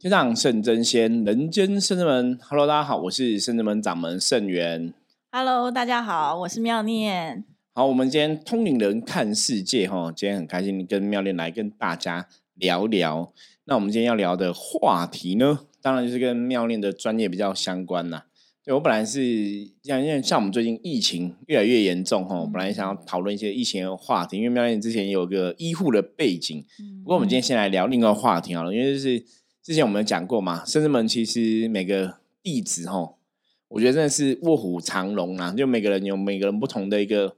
天上圣真仙，人间圣真门。Hello，大家好，我是圣真门掌门圣元。Hello，大家好，我是妙念。好，我们今天通灵人看世界哈，今天很开心跟妙念来跟大家聊聊。那我们今天要聊的话题呢，当然就是跟妙念的专业比较相关啦。对我本来是像因为像我们最近疫情越来越严重哈，我本来想要讨论一些疫情的话题，因为妙念之前有个医护的背景。不过我们今天先来聊另外话题好了，因为就是。之前我们讲过嘛，深圳门其实每个弟子吼，我觉得真的是卧虎藏龙啊，就每个人有每个人不同的一个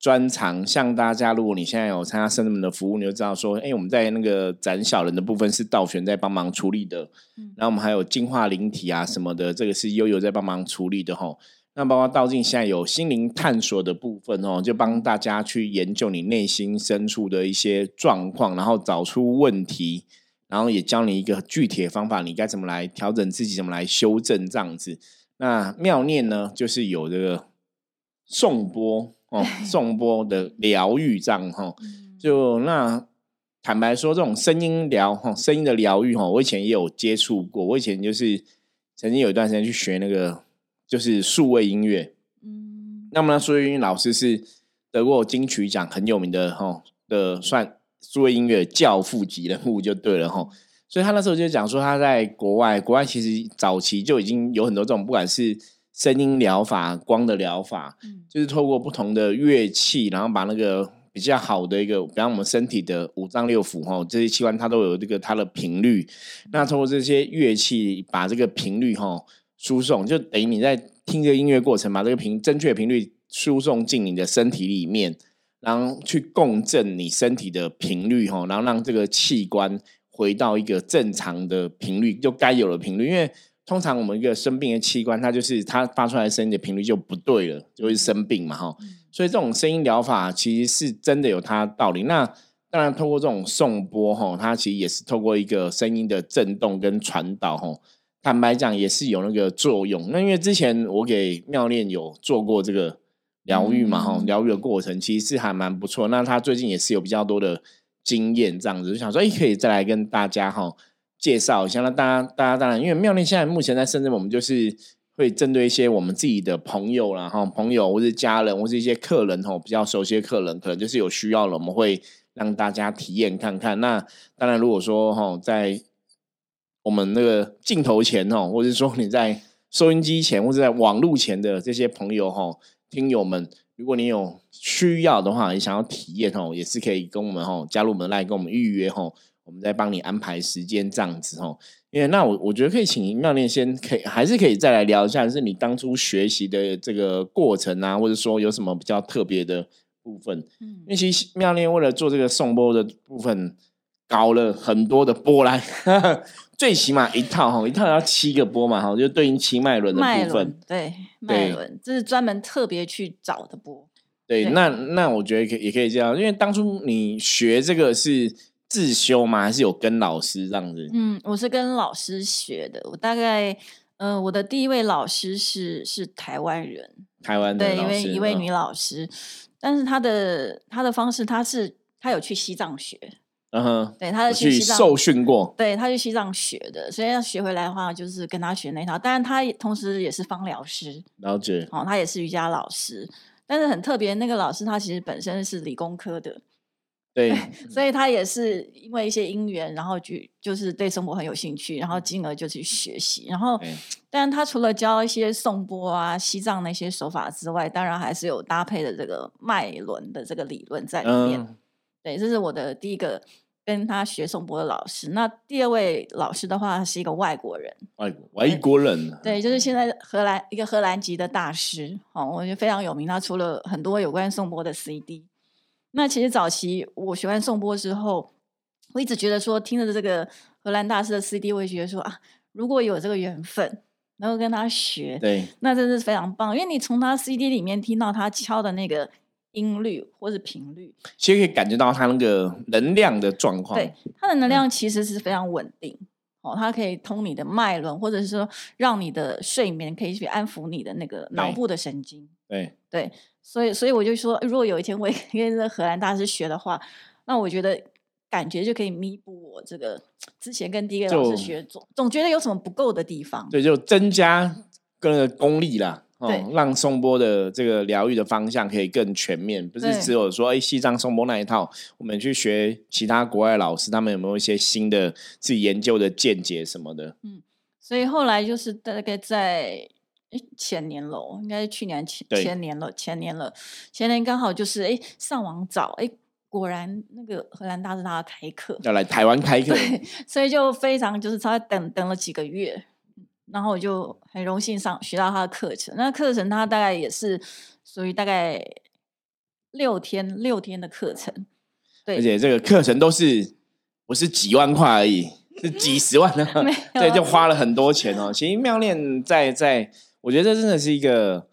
专长。像大家，如果你现在有参加深圳门的服务，你就知道说，哎，我们在那个斩小人的部分是道玄在帮忙处理的，然后我们还有净化灵体啊什么的，这个是悠悠在帮忙处理的吼。那包括道静现在有心灵探索的部分哦，就帮大家去研究你内心深处的一些状况，然后找出问题。然后也教你一个具体的方法，你该怎么来调整自己，怎么来修正这样子。那妙念呢，就是有这个颂钵哦，颂钵的疗愈这样哈。就那坦白说，这种声音疗哈，声音的疗愈哈，我以前也有接触过。我以前就是曾经有一段时间去学那个，就是数位音乐。嗯，那么数位音乐老师是得过金曲奖很有名的哈的算。数位音乐教父级人物就对了哈，所以他那时候就讲说他在国外，国外其实早期就已经有很多这种，不管是声音疗法、光的疗法，就是透过不同的乐器，然后把那个比较好的一个，比方我们身体的五脏六腑哈，这些器官它都有这个它的频率，那通过这些乐器把这个频率哈输送，就等于你在听这个音乐过程，把这个频正确频率输送进你的身体里面。然后去共振你身体的频率哈，然后让这个器官回到一个正常的频率，就该有的频率。因为通常我们一个生病的器官，它就是它发出来声音的频率就不对了，就会生病嘛哈。所以这种声音疗法其实是真的有它道理。那当然，透过这种送波哈，它其实也是透过一个声音的震动跟传导哈。坦白讲，也是有那个作用。那因为之前我给妙念有做过这个。疗愈嘛，哈，疗愈的过程其实是还蛮不错。那他最近也是有比较多的经验，这样子就想说，哎，可以再来跟大家哈介绍一下。那大家，大家当然，因为妙念现在目前在深圳，我们就是会针对一些我们自己的朋友啦，哈，朋友或是家人或是一些客人哈，比较熟悉的客人，可能就是有需要了，我们会让大家体验看看。那当然，如果说哈，在我们那个镜头前哦，或者说你在收音机前或者在网络前的这些朋友哈。听友们，如果你有需要的话，你想要体验哦，也是可以跟我们哦加入我们来跟我们预约哦，我们再帮你安排时间这样子哦。因为那我我觉得可以请妙念先可以还是可以再来聊一下，是你当初学习的这个过程啊，或者说有什么比较特别的部分？嗯，因为其实妙念为了做这个送波的部分，搞了很多的波来。最起码一套哈，一套要七个波嘛哈，就对应七脉轮的部分。对，脉轮这是专门特别去找的波。对，那那我觉得可也可以这样，因为当初你学这个是自修吗？还是有跟老师这样子？嗯，我是跟老师学的。我大概呃，我的第一位老师是是台湾人，台湾的对，一位一位女老师，但是她的她的方式，她是她有去西藏学。嗯哼，对，他是去受训过，对，他去西藏学的，所以要学回来的话，就是跟他学那套。当然，他同时也是芳疗师，了解。哦，他也是瑜伽老师，但是很特别，那个老师他其实本身是理工科的，对，所以他也是因为一些因缘，然后就就是对生活很有兴趣，然后进而就去学习。然后，但他除了教一些颂钵啊、西藏那些手法之外，当然还是有搭配的这个脉轮的这个理论在里面。对，这是我的第一个。跟他学颂钵的老师，那第二位老师的话是一个外国人，外国外国人，对，就是现在荷兰一个荷兰籍的大师，哦，我觉得非常有名，他出了很多有关颂钵的 CD。那其实早期我学完颂钵之后，我一直觉得说，听着这个荷兰大师的 CD，我也觉得说啊，如果有这个缘分，能够跟他学，对，那真是非常棒，因为你从他 CD 里面听到他敲的那个。音律或是频率，其实可以感觉到它那个能量的状况。对，它的能量其实是非常稳定哦，它可以通你的脉轮，或者是说让你的睡眠可以去安抚你的那个脑部的神经。对对，所以所以我就说，如果有一天我 跟荷兰大师学的话，那我觉得感觉就可以弥补我这个之前跟第一个老师学总总觉得有什么不够的地方。对，就增加个功力啦，哦，让松波的这个疗愈的方向可以更全面，不是只有说哎西藏松波那一套，我们去学其他国外老师，他们有没有一些新的自己研究的见解什么的？嗯，所以后来就是大概在。前年了，应该是去年前前年了，前年了，前年刚好就是哎，上网找哎，果然那个荷兰大师他要开课，要来台湾开课，对，所以就非常就是他等等了几个月，然后我就很荣幸上学到他的课程。那课程他大概也是属于大概六天六天的课程，对，而且这个课程都是不是几万块而已，是几十万的，对，就花了很多钱哦。其实妙恋在在。我觉得这真的是一个，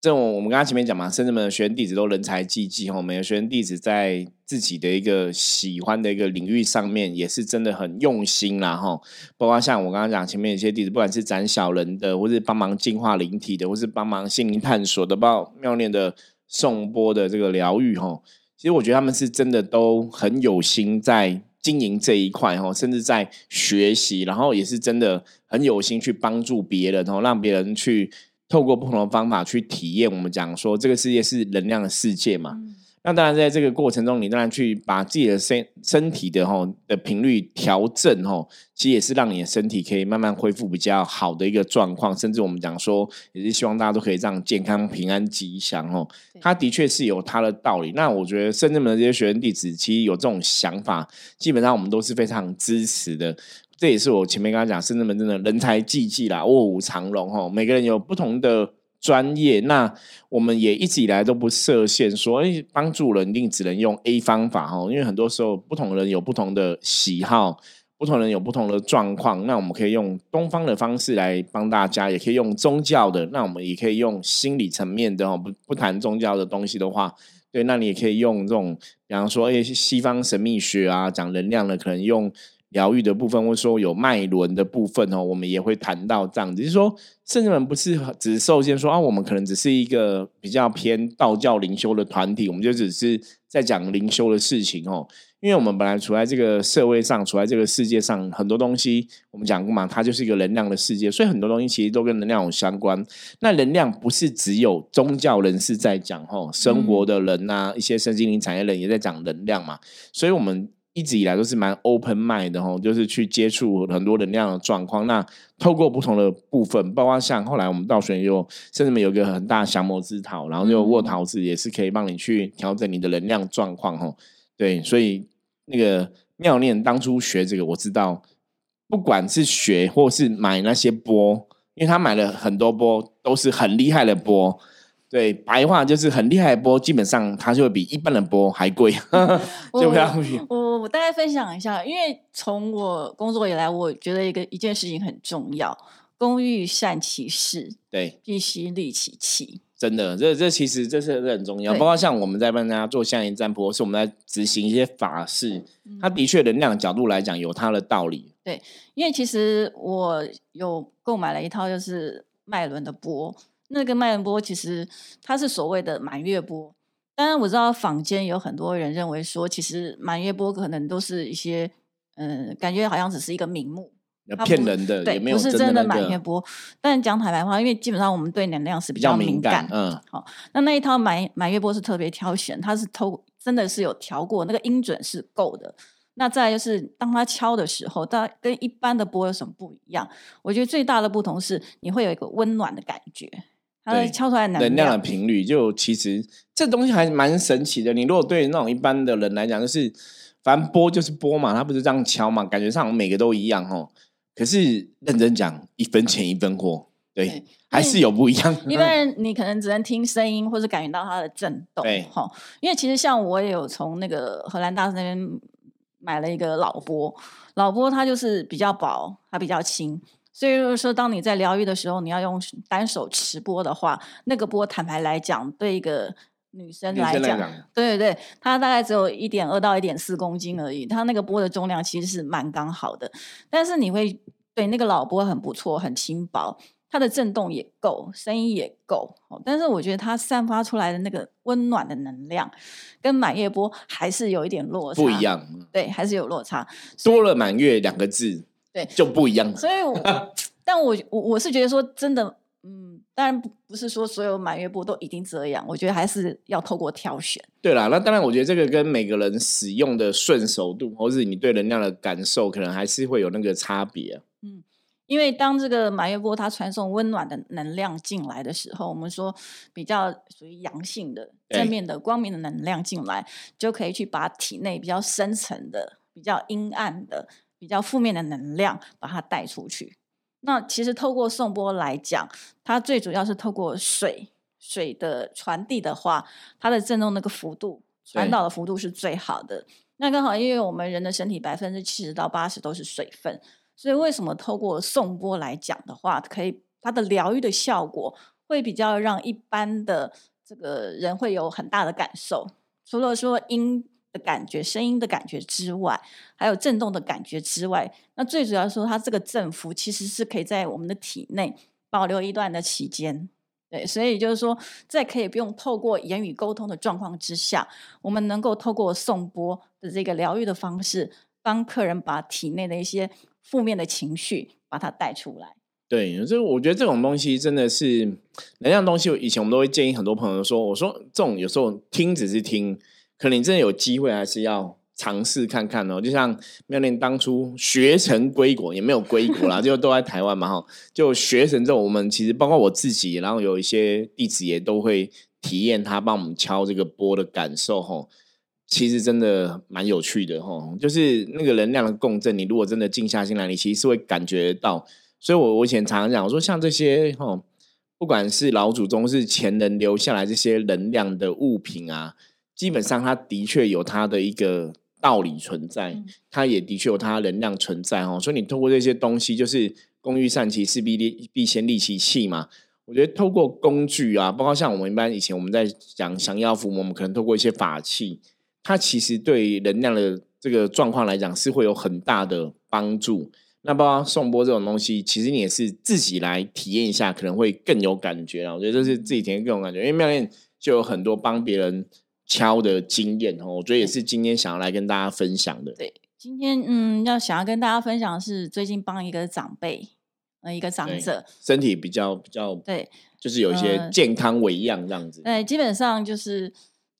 这种我们刚刚前面讲嘛，甚至们的学员弟子都人才济济哈，每个学员弟子在自己的一个喜欢的一个领域上面，也是真的很用心啦哈。包括像我刚刚讲前面有些弟子，不管是斩小人的，或是帮忙净化灵体的，或是帮忙心灵探索的，包括妙念的颂钵的这个疗愈哈，其实我觉得他们是真的都很有心在。经营这一块哈，甚至在学习，然后也是真的很有心去帮助别人哦，让别人去透过不同的方法去体验。我们讲说，这个世界是能量的世界嘛。那当然，在这个过程中，你当然去把自己的身身体的吼的频率调正吼，其实也是让你的身体可以慢慢恢复比较好的一个状况。甚至我们讲说，也是希望大家都可以这样健康、平安、吉祥哦。它的确是有它的道理。那我觉得深圳门的这些学生弟子，其实有这种想法，基本上我们都是非常支持的。这也是我前面跟他讲，深圳门真的人才济济啦，卧虎藏龙哈。每个人有不同的。专业，那我们也一直以来都不设限，说哎，帮助人一定只能用 A 方法哈，因为很多时候不同人有不同的喜好，不同人有不同的状况，那我们可以用东方的方式来帮大家，也可以用宗教的，那我们也可以用心理层面的哦，不不谈宗教的东西的话，对，那你也可以用这种，比方说哎，西方神秘学啊，讲能量的，可能用。疗愈的部分，或者说有脉轮的部分哦，我们也会谈到这样子，就是说，甚至们不是只是受限说啊，我们可能只是一个比较偏道教灵修的团体，我们就只是在讲灵修的事情哦。因为我们本来处在这个社会上，处在这个世界上，很多东西我们讲过嘛，它就是一个能量的世界，所以很多东西其实都跟能量有相关。那能量不是只有宗教人士在讲哦，生活的人呐，一些身心灵产业人也在讲能量嘛，所以我们。一直以来都是蛮 open mind 的吼，就是去接触很多能量的状况。那透过不同的部分，包括像后来我们道玄有，甚至有一个很大降魔之桃，然后就卧桃子也是可以帮你去调整你的能量状况吼。对，所以那个妙念当初学这个，我知道，不管是学或是买那些波，因为他买了很多波，都是很厉害的波。对，白话就是很厉害的波，基本上它就会比一般的波还贵 就不要。我我大概分享一下，因为从我工作以来，我觉得一个一件事情很重要：工欲善其事，对，必须利其器。真的，这这其实这是很重要。包括像我们在帮大家做相应占卜，是我们在执行一些法事，它的确能量角度来讲有它的道理。对，因为其实我有购买了一套就是脉轮的波。那个麦伦波其实它是所谓的满月波，当然我知道坊间有很多人认为说，其实满月波可能都是一些嗯，感觉好像只是一个名目，骗人的，对，不是真的满月波。但讲坦白话，因为基本上我们对能量是比较敏感，嗯，好，那那一套满满月波是特别挑选，它是偷真的是有调过，那个音准是够的。那再就是，当它敲的时候，它跟一般的波有什么不一样？我觉得最大的不同是，你会有一个温暖的感觉。对，敲出来能量的频率，就其实这东西还蛮神奇的。你如果对那种一般的人来讲，就是反正波就是波嘛，它不是这样敲嘛，感觉上每个都一样哦。可是认真讲，一分钱一分货，对，还是有不一样。一般人你可能只能听声音，或是感觉到它的震动，对，哈。因为其实像我也有从那个荷兰大师那边买了一个老波，老波它就是比较薄，它比较轻。所以就是说，当你在疗愈的时候，你要用单手持波的话，那个波坦白来讲，对一个女生来讲，对对对，它大概只有一点二到一点四公斤而已。它那个波的重量其实是蛮刚好的，但是你会对那个老波很不错，很轻薄。它的震动也够，声音也够，但是我觉得它散发出来的那个温暖的能量，跟满月波还是有一点落差，不一样。对，还是有落差。多了“满月”两个字，对，就不一样。所以，但我我我是觉得说，真的，嗯，当然不不是说所有满月波都一定这样，我觉得还是要透过挑选。对啦，那当然，我觉得这个跟每个人使用的顺手度，或是你对能量的感受，可能还是会有那个差别。嗯。因为当这个满月波它传送温暖的能量进来的时候，我们说比较属于阳性的正面的光明的能量进来，就可以去把体内比较深层的、比较阴暗的、比较负面的能量把它带出去。那其实透过送波来讲，它最主要是透过水水的传递的话，它的震动那个幅度传导的幅度是最好的。那刚好因为我们人的身体百分之七十到八十都是水分。所以，为什么透过送波来讲的话，可以它的疗愈的效果会比较让一般的这个人会有很大的感受？除了说音的感觉、声音的感觉之外，还有震动的感觉之外，那最主要说，它这个振幅其实是可以在我们的体内保留一段的期间。对，所以就是说，在可以不用透过言语沟通的状况之下，我们能够透过送波的这个疗愈的方式，帮客人把体内的一些。负面的情绪把它带出来，对，这我觉得这种东西真的是能量东西。以前我们都会建议很多朋友说：“我说这种有时候听只是听，可能你真的有机会还是要尝试看看哦。”就像妙念当初学成归国，也没有归国啦，就都在台湾嘛哈。就学成之后，我们其实包括我自己，然后有一些弟子也都会体验他帮我们敲这个波的感受哈。其实真的蛮有趣的哈，就是那个能量的共振，你如果真的静下心来，你其实是会感觉到。所以，我我以前常常讲，我说像这些哈，不管是老祖宗是前人留下来这些能量的物品啊，基本上它的确有它的一个道理存在，它也的确有它能量存在哦。所以，你透过这些东西，就是工欲善其事，必利必先利其器嘛。我觉得透过工具啊，包括像我们一般以前我们在讲降妖伏魔，我们可能透过一些法器。它其实对能量的这个状况来讲是会有很大的帮助。那包括送波这种东西，其实你也是自己来体验一下，可能会更有感觉啊。我觉得这是自己体验更有感觉，因为妙练就有很多帮别人敲的经验哦。我觉得也是今天想要来跟大家分享的。对，今天嗯，要想要跟大家分享的是最近帮一个长辈，呃，一个长者身体比较比较对，就是有一些健康为样这样子。对，基本上就是。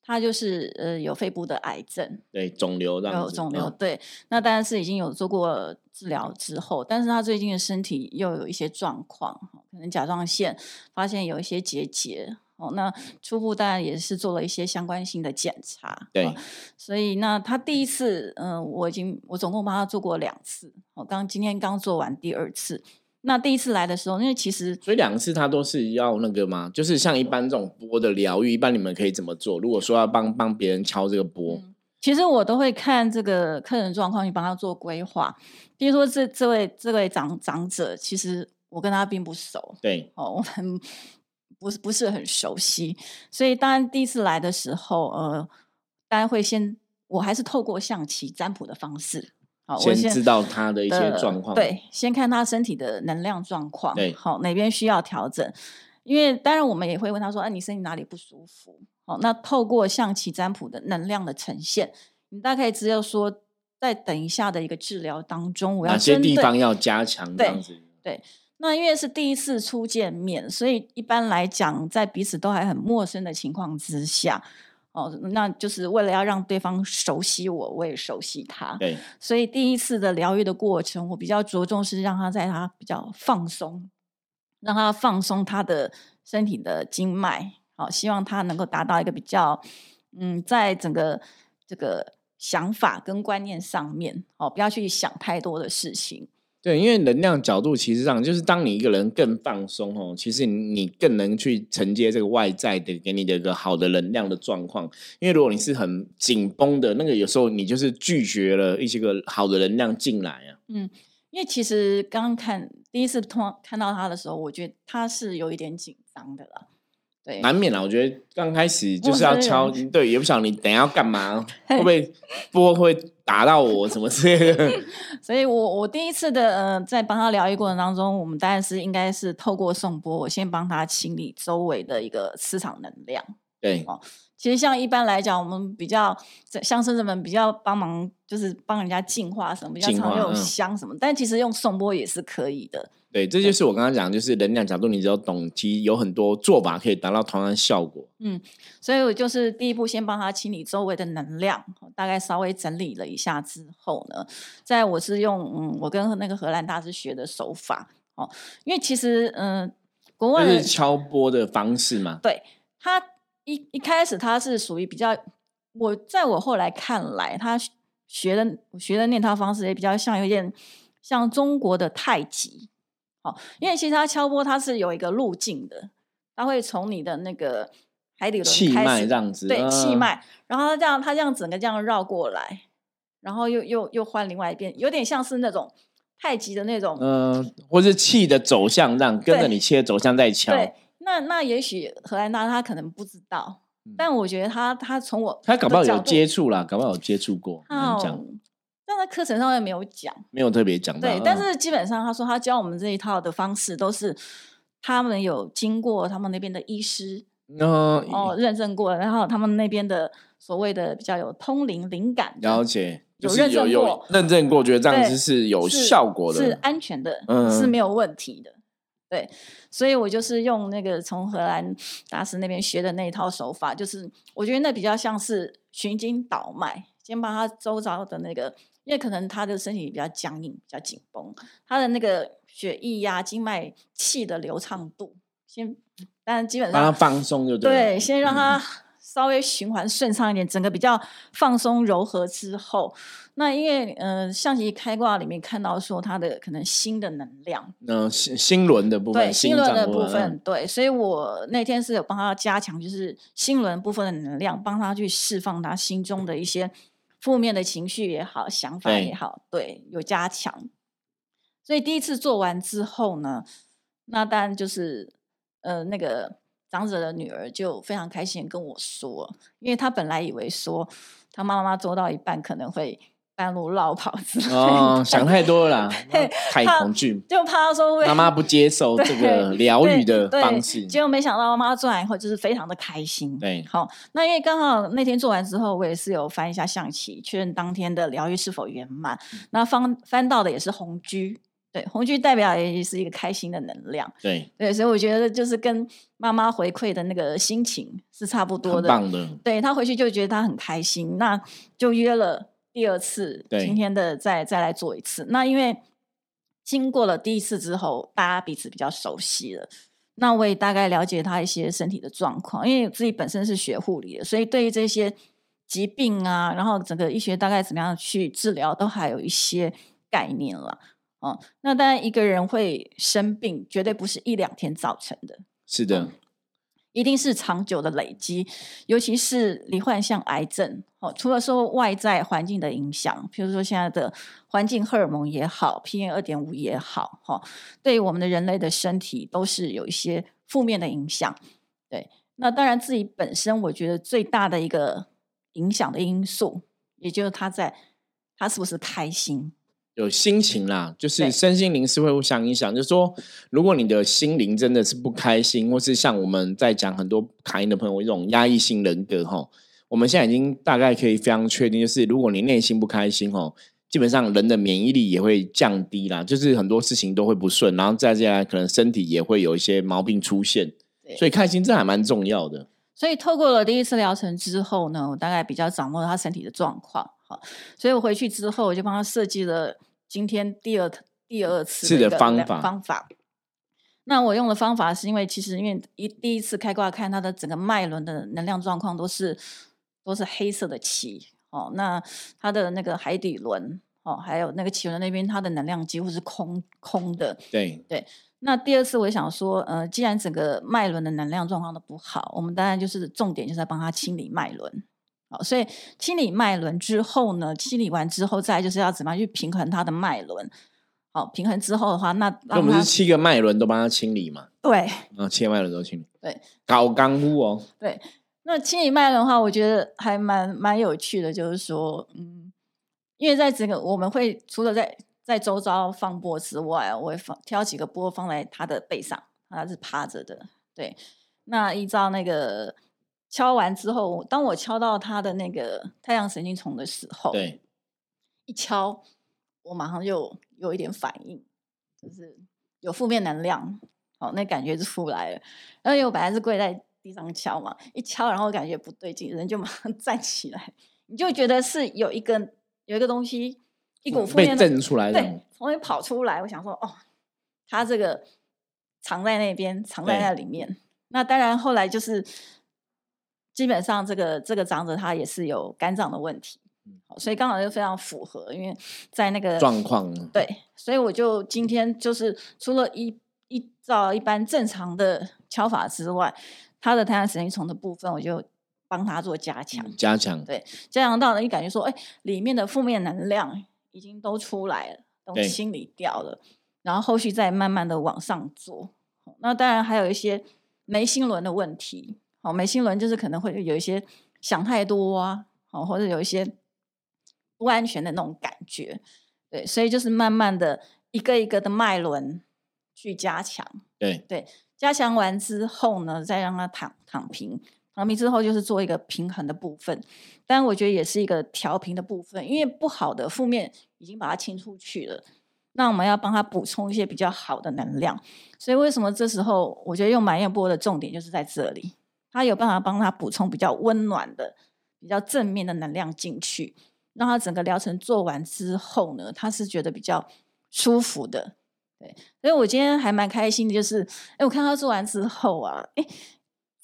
他就是呃有肺部的癌症，对肿瘤这样有肿瘤，对，那当然是已经有做过治疗之后，但是他最近的身体又有一些状况，可能甲状腺发现有一些结节哦，那初步当然也是做了一些相关性的检查，对，所以那他第一次，嗯，我已经我总共帮他做过两次，我刚今天刚做完第二次。那第一次来的时候，因为其实所以两次他都是要那个吗？就是像一般这种波的疗愈，一般你们可以怎么做？如果说要帮帮别人敲这个波，其实我都会看这个客人状况，去帮他做规划。比如说这这位这位长长者，其实我跟他并不熟，对哦，我们不是不是很熟悉，所以当然第一次来的时候，呃，大家会先，我还是透过象棋占卜的方式。好，先知道他的一些状况。对，先看他身体的能量状况。对，好，哪边需要调整？因为当然我们也会问他说：“哎，你身体哪里不舒服？”好，那透过象棋占卜的能量的呈现，你大概只有说，在等一下的一个治疗当中，我要哪些地方要加强？这样子。对，那因为是第一次初见面，所以一般来讲，在彼此都还很陌生的情况之下。哦，那就是为了要让对方熟悉我，我也熟悉他。对，所以第一次的疗愈的过程，我比较着重是让他在他比较放松，让他放松他的身体的经脉。好，希望他能够达到一个比较，嗯，在整个这个想法跟观念上面，哦，不要去想太多的事情。对，因为能量角度其实上就是当你一个人更放松哦，其实你更能去承接这个外在的给你的一个好的能量的状况。因为如果你是很紧绷的那个，有时候你就是拒绝了一些个好的能量进来啊。嗯，因为其实刚看第一次通看到他的时候，我觉得他是有一点紧张的啦。对，难免啦。我觉得刚开始就是要敲，对，也不晓得你等下要干嘛，会不会波会打到我什么之类的。所以我我第一次的呃，在帮他疗愈过程当中，我们当然是应该是透过送波，我先帮他清理周围的一个磁场能量。对哦，其实像一般来讲，我们比较像生子们比较帮忙，就是帮人家净化什么，比较常用香什么，但其实用送波也是可以的。对，这就是我刚刚讲，就是能量角度，你只要懂，其实有很多做法可以达到同样的效果。嗯，所以我就是第一步，先帮他清理周围的能量，大概稍微整理了一下之后呢，在我是用嗯，我跟那个荷兰大师学的手法哦，因为其实嗯，国外是敲波的方式嘛，对他一一开始他是属于比较，我在我后来看来，他学的学的那套方式也比较像有点像中国的太极。因为其实它敲波它是有一个路径的，它会从你的那个海底轮气脉这样子，对气脉，然后它这样它这样整个这样绕过来，然后又又又换另外一边，有点像是那种太极的那种，嗯，或是气的走向，让跟着你气的走向在敲。对，那那也许荷兰娜她可能不知道，但我觉得他他从我他搞不好有接触啦，搞不好有接触过，讲。但在课程上面没有讲，没有特别讲。对，但是基本上他说他教我们这一套的方式都是他们有经过他们那边的医师哦认证过，然后他们那边的所谓的比较有通灵灵感，了解有认证过，认证过，觉得这样子是有效果的，是安全的，是没有问题的。对，所以我就是用那个从荷兰大师那边学的那一套手法，就是我觉得那比较像是循经倒脉，先把他周遭的那个。因为可能他的身体比较僵硬、比较紧绷，他的那个血液呀、经脉气的流畅度，先，但基本上让他放松就对，先让他稍微循环顺畅一点，整个比较放松柔和之后，那因为呃象棋开挂里面看到说他的可能心的能量，嗯，心心轮的部分，对，心轮的部分，对，所以我那天是有帮他加强，就是心轮部分的能量，帮他去释放他心中的一些。负面的情绪也好，想法也好，对，有加强。所以第一次做完之后呢，那当然就是，呃，那个长者的女儿就非常开心跟我说，因为她本来以为说，她妈妈做到一半可能会。半路绕跑之类哦，想太多了，太恐惧，就怕说妈妈不接受这个疗愈的方式。结果没想到妈妈做完以后就是非常的开心。对，好，那因为刚好那天做完之后，我也是有翻一下象棋，确认当天的疗愈是否圆满。那翻翻到的也是红居，对，红居代表也是一个开心的能量。对，对，所以我觉得就是跟妈妈回馈的那个心情是差不多的。棒的，对他回去就觉得他很开心，那就约了。第二次，今天的再再来做一次。那因为经过了第一次之后，大家彼此比较熟悉了，那我也大概了解他一些身体的状况。因为自己本身是学护理的，所以对于这些疾病啊，然后整个医学大概怎么样去治疗，都还有一些概念了。哦，那当然一个人会生病，绝对不是一两天造成的。是的。一定是长久的累积，尤其是罹患像癌症哦。除了说外在环境的影响，比如说现在的环境荷尔蒙也好，PM 二点五也好，哈，对我们的人类的身体都是有一些负面的影响。对，那当然自己本身，我觉得最大的一个影响的因素，也就是他在他是不是开心。有心情啦，就是身心灵是会互相影响。就是说，如果你的心灵真的是不开心，或是像我们在讲很多卡因的朋友这种压抑性人格哈，我们现在已经大概可以非常确定，就是如果你内心不开心哈，基本上人的免疫力也会降低啦，就是很多事情都会不顺，然后再接下来可能身体也会有一些毛病出现。所以开心这还蛮重要的。所以透过了第一次疗程之后呢，我大概比较掌握了他身体的状况。好，所以我回去之后，我就帮他设计了。今天第二第二次的方法方法，那我用的方法是因为其实因为一第一次开挂看它的整个脉轮的能量状况都是都是黑色的气哦，那它的那个海底轮哦，还有那个脐轮那边它的能量几乎是空空的。对对，那第二次我想说，呃，既然整个脉轮的能量状况都不好，我们当然就是重点就是在帮他清理脉轮。好，所以清理脉轮之后呢，清理完之后，再就是要怎么样去平衡它的脉轮。好，平衡之后的话，那我们是七个脉轮都帮它清理嘛？对，啊，七个脉轮都清理。对，搞干物哦。对，那清理脉轮的话，我觉得还蛮蛮有趣的，就是说，嗯，因为在整个我们会除了在在周遭放波之外，我会放挑几个波放在他的背上，他是趴着的。对，那依照那个敲完之后，当我敲到他的那个太阳神经丛的时候，对，一敲，我马上就有一点反应，就是有负面能量，哦，那感觉就出来了。然后因为我本来是跪在地上敲嘛，一敲，然后感觉不对劲，人就马上 站起来，你就觉得是有一根有一个东西，一股负面被震出来，对，从里跑出来。我想说，哦，他这个。藏在那边，藏在那里面。那当然，后来就是基本上这个这个长者他也是有肝脏的问题，所以刚好就非常符合，因为在那个状况。对，所以我就今天就是除了一依照一般正常的敲法之外，他的太阳神经丛的部分，我就帮他做加强，加强。对，加强到了，你感觉说，哎，里面的负面能量已经都出来了，都清理掉了，然后后续再慢慢的往上做。那当然还有一些眉心轮的问题，好，眉心轮就是可能会有一些想太多啊，哦，或者有一些不安全的那种感觉，对，所以就是慢慢的一个一个的脉轮去加强，对。对，加强完之后呢，再让它躺躺平，躺平之后就是做一个平衡的部分，但我觉得也是一个调平的部分，因为不好的负面已经把它清出去了。那我们要帮他补充一些比较好的能量，所以为什么这时候我觉得用满月波的重点就是在这里，他有办法帮他补充比较温暖的、比较正面的能量进去，让他整个疗程做完之后呢，他是觉得比较舒服的。对，所以我今天还蛮开心的，就是哎，我看他做完之后啊，哎，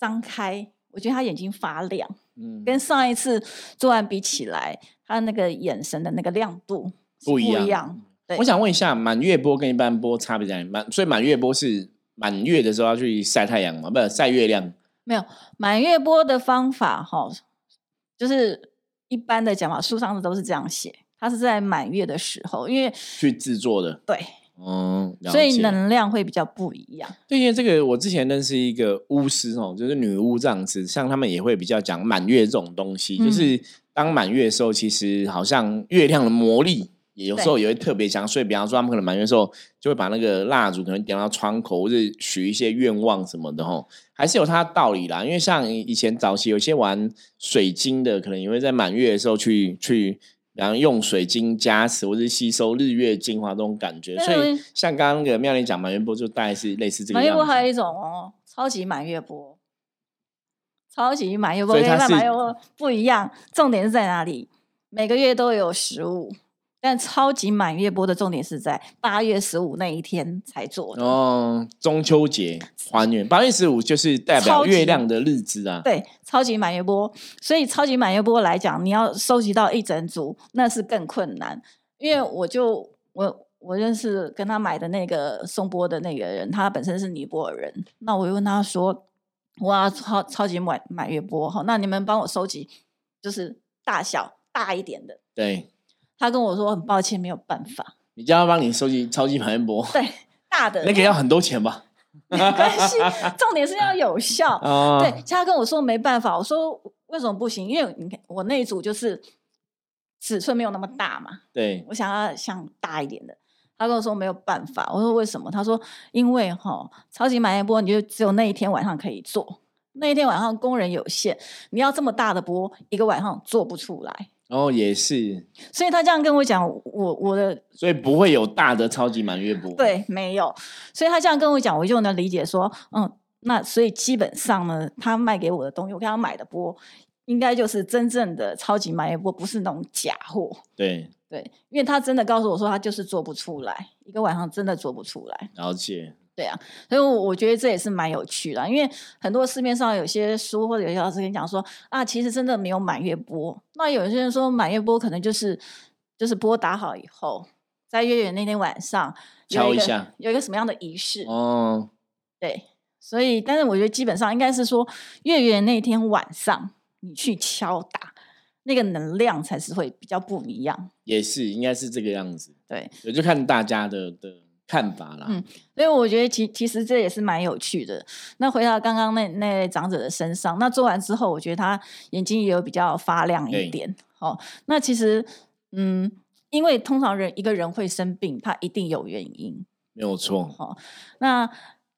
张开，我觉得他眼睛发亮，嗯，跟上一次做完比起来，他那个眼神的那个亮度不一样。我想问一下，满月波跟一般波差别在哪？满所以满月波是满月的时候要去晒太阳吗？不是晒月亮？没有满月波的方法哈，就是一般的讲法，书上都是这样写。它是在满月的时候，因为去制作的。对，嗯，所以能量会比较不一样。对，因为这个我之前认识一个巫师哦，就是女巫这样子，像他们也会比较讲满月这种东西，就是当满月的时候，其实好像月亮的魔力。也有时候也会特别强，所以比方说他们可能满月的时候就会把那个蜡烛可能点到窗口，或者许一些愿望什么的吼，还是有它的道理啦。因为像以前早期有些玩水晶的，可能也会在满月的时候去去，然后用水晶加持或者吸收日月精华这种感觉。所以像刚刚那个妙莲讲满月波，就大概是类似这个。满月波还有一种哦，超级满月波，超级满月波跟满月波不一样，重点是在哪里？每个月都有食物。但超级满月波的重点是在八月十五那一天才做的哦，中秋节 还原八月十五就是代表月亮的日子啊。对，超级满月波，所以超级满月波来讲，你要收集到一整组，那是更困难。因为我就我我认识跟他买的那个送波的那个人，他本身是尼泊尔人，那我就问他说：“哇，超超级满满月波哈，那你们帮我收集，就是大小大一点的。”对。他跟我说：“很抱歉，没有办法。”你叫他帮你收集超级盘波，对大的 那个要很多钱吧？没关系，重点是要有效。对，他跟我说没办法。我说为什么不行？因为你看我那一组就是尺寸没有那么大嘛。对，我想要像大一点的。他跟我说没有办法。我说为什么？他说因为哈超级满月波，你就只有那一天晚上可以做。那一天晚上工人有限，你要这么大的波，一个晚上做不出来。哦，也是，所以他这样跟我讲，我我的，所以不会有大的超级满月波，对，没有，所以他这样跟我讲，我就能理解说，嗯，那所以基本上呢，他卖给我的东西，我给他买的波，应该就是真正的超级满月波，不是那种假货，对。对，因为他真的告诉我说，他就是做不出来，一个晚上真的做不出来，了解。对啊，所以我觉得这也是蛮有趣的，因为很多市面上有些书或者有些老师跟你讲说啊，其实真的没有满月波。那有些人说满月波可能就是就是波打好以后，在月圆那天晚上敲一下，有一个什么样的仪式哦？对，所以但是我觉得基本上应该是说月圆那天晚上你去敲打，那个能量才是会比较不一样。也是，应该是这个样子。对，我就看大家的的。看法啦。嗯，所以我觉得其其实这也是蛮有趣的。那回到刚刚那那位长者的身上，那做完之后，我觉得他眼睛也有比较发亮一点。哦，那其实嗯，因为通常人一个人会生病，他一定有原因，没有错。好，那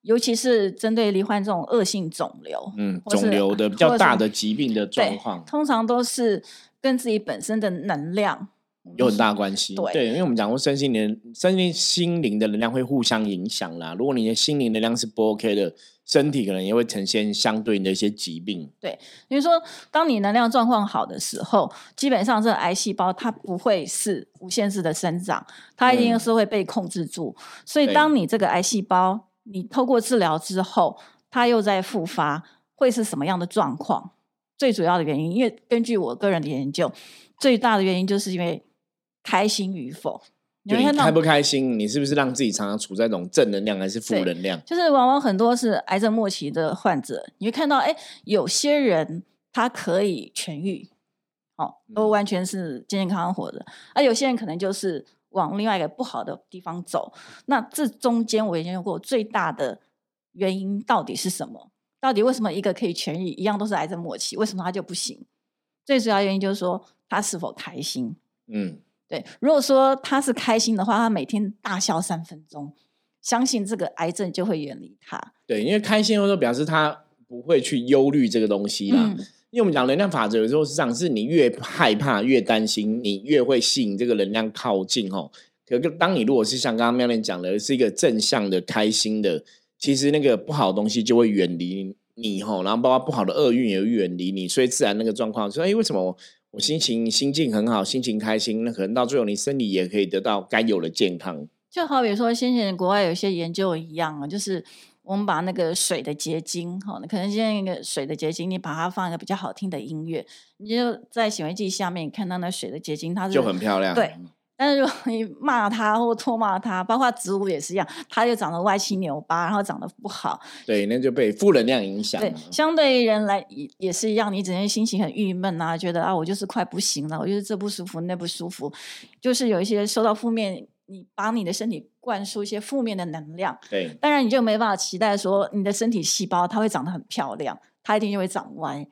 尤其是针对罹患这种恶性肿瘤，嗯，肿瘤的比较大的疾病的状况，通常都是跟自己本身的能量。有很大关系，对，因为我们讲过身心灵、身心心灵的能量会互相影响啦。如果你的心灵能量是不 OK 的，身体可能也会呈现相对应的一些疾病。对，比如说，当你能量状况好的时候，基本上这个癌细胞它不会是无限制的生长，它一定是会被控制住。所以，当你这个癌细胞你透过治疗之后，它又在复发，会是什么样的状况？最主要的原因，因为根据我个人的研究，最大的原因就是因为。开心与否，你开不开心？你是不是让自己常常处在一种正能量还是负能量？就是往往很多是癌症末期的患者，你会看到，哎，有些人他可以痊愈，哦，都完全是健健康康活的；而有些人可能就是往另外一个不好的地方走。那这中间我研究过，最大的原因到底是什么？到底为什么一个可以痊愈，一样都是癌症末期，为什么他就不行？最主要原因就是说他是否开心。嗯。对，如果说他是开心的话，他每天大笑三分钟，相信这个癌症就会远离他。对，因为开心的时候表示他不会去忧虑这个东西啦。因为我们讲能量法则，有时候是这样：是你越害怕、越担心，你越会吸引这个能量靠近哦。可当你如果是像刚刚妙莲讲的，是一个正向的、开心的，其实那个不好的东西就会远离你吼，然后包括不好的厄运也会远离你，所以自然那个状况说：哎，为什么？我心情心境很好，心情开心，那可能到最后你身体也可以得到该有的健康。就好比说，先前国外有一些研究一样啊，就是我们把那个水的结晶，哈，可能现在那个水的结晶，你把它放一个比较好听的音乐，你就在显微镜下面看到那水的结晶，它是就很漂亮，对。但是如果你骂他或唾骂他，包括植物也是一样，它就长得歪七扭八，然后长得不好。对，那就被负能量影响。对，相对于人来也也是一样，你整天心情很郁闷啊，觉得啊我就是快不行了，我就是这不舒服那不舒服，就是有一些受到负面，你把你的身体灌输一些负面的能量。对，当然你就没办法期待说你的身体细胞它会长得很漂亮，它一定就会长歪。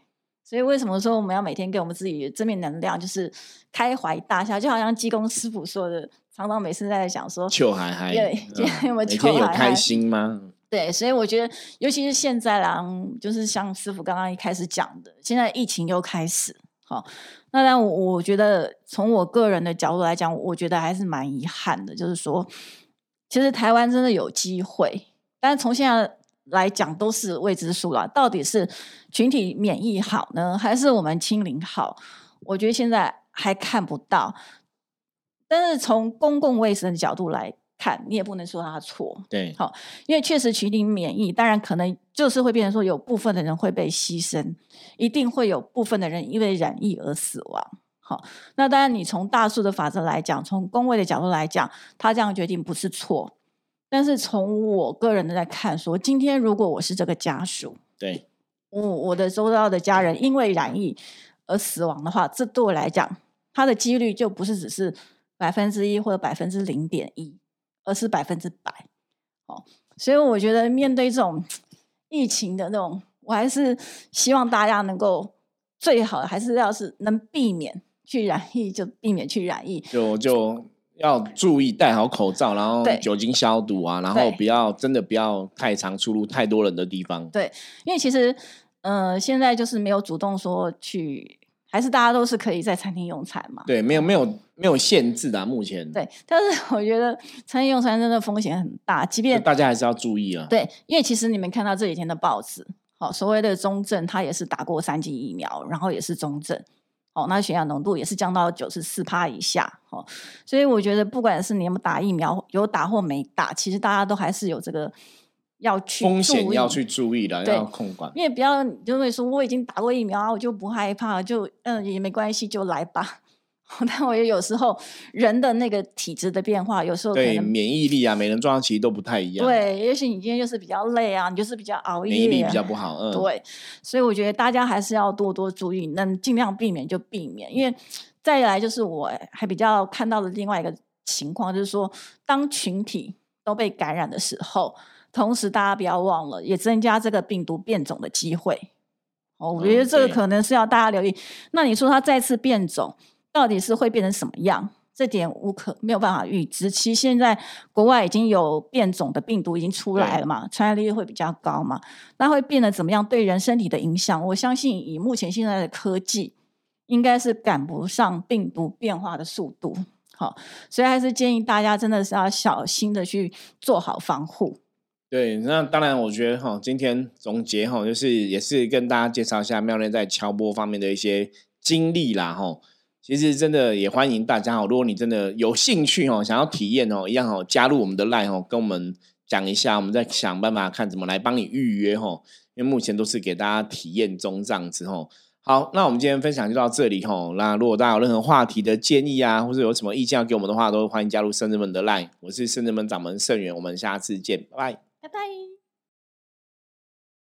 所以为什么说我们要每天给我们自己正面能量，就是开怀大笑，就好像济公师傅说的，常常每次在想说，求嗨嗨，今天有没有每天有开心吗？对，所以我觉得，尤其是现在啦，就是像师傅刚刚一开始讲的，现在疫情又开始，好，那但我我觉得从我个人的角度来讲，我觉得还是蛮遗憾的，就是说，其实台湾真的有机会，但是从现在。来讲都是未知数了，到底是群体免疫好呢，还是我们清零好？我觉得现在还看不到。但是从公共卫生的角度来看，你也不能说他错。对，好，因为确实群体免疫，当然可能就是会变成说有部分的人会被牺牲，一定会有部分的人因为染疫而死亡。好，那当然你从大数的法则来讲，从工位的角度来讲，他这样决定不是错。但是从我个人的在看，说今天如果我是这个家属，对我我的周遭的家人因为染疫而死亡的话，这对我来讲，它的几率就不是只是百分之一或者百分之零点一，而是百分之百。哦，所以我觉得面对这种疫情的那种，我还是希望大家能够最好还是要是能避免去染疫，就避免去染疫，就就。要注意戴好口罩，然后酒精消毒啊，然后不要真的不要太常出入太多人的地方。对，因为其实，呃，现在就是没有主动说去，还是大家都是可以在餐厅用餐嘛。对，没有没有没有限制的，目前。对，但是我觉得餐厅用餐真的风险很大，即便大家还是要注意啊。对，因为其实你们看到这几天的报纸，好，所谓的中症，他也是打过三剂疫苗，然后也是中症。哦，那血氧浓度也是降到九十四帕以下，哦，所以我觉得不管是你有没有打疫苗，有打或没打，其实大家都还是有这个要去风险要去注意的，要控管。因为不要就会说我已经打过疫苗啊，我就不害怕，就嗯也没关系，就来吧。但我也有时候人的那个体质的变化，有时候对免疫力啊，每人状况其实都不太一样。对，也许你今天就是比较累啊，你就是比较熬夜，免疫力比较不好。嗯，对，所以我觉得大家还是要多多注意，能尽量避免就避免。因为再来就是我还比较看到的另外一个情况，就是说当群体都被感染的时候，同时大家不要忘了，也增加这个病毒变种的机会。哦，我觉得这个可能是要大家留意。那你说它再次变种，到底是会变成什么样？这点无可没有办法预知。其实现在国外已经有变种的病毒已经出来了嘛，传染率会比较高嘛。那会变得怎么样？对人身体的影响，我相信以目前现在的科技，应该是赶不上病毒变化的速度。好，所以还是建议大家真的是要小心的去做好防护。对，那当然，我觉得哈，今天总结哈，就是也是跟大家介绍一下妙莲在敲波方面的一些经历啦，哈。其实真的也欢迎大家哦，如果你真的有兴趣哦，想要体验哦，一样哦，加入我们的 line 哦，跟我们讲一下，我们再想办法看怎么来帮你预约哦。因为目前都是给大家体验中这样子哦。好，那我们今天分享就到这里哦。那如果大家有任何话题的建议啊，或者有什么意见要给我们的话，都欢迎加入圣人们的 line。我是圣人们掌门盛元，我们下次见，拜拜，拜拜。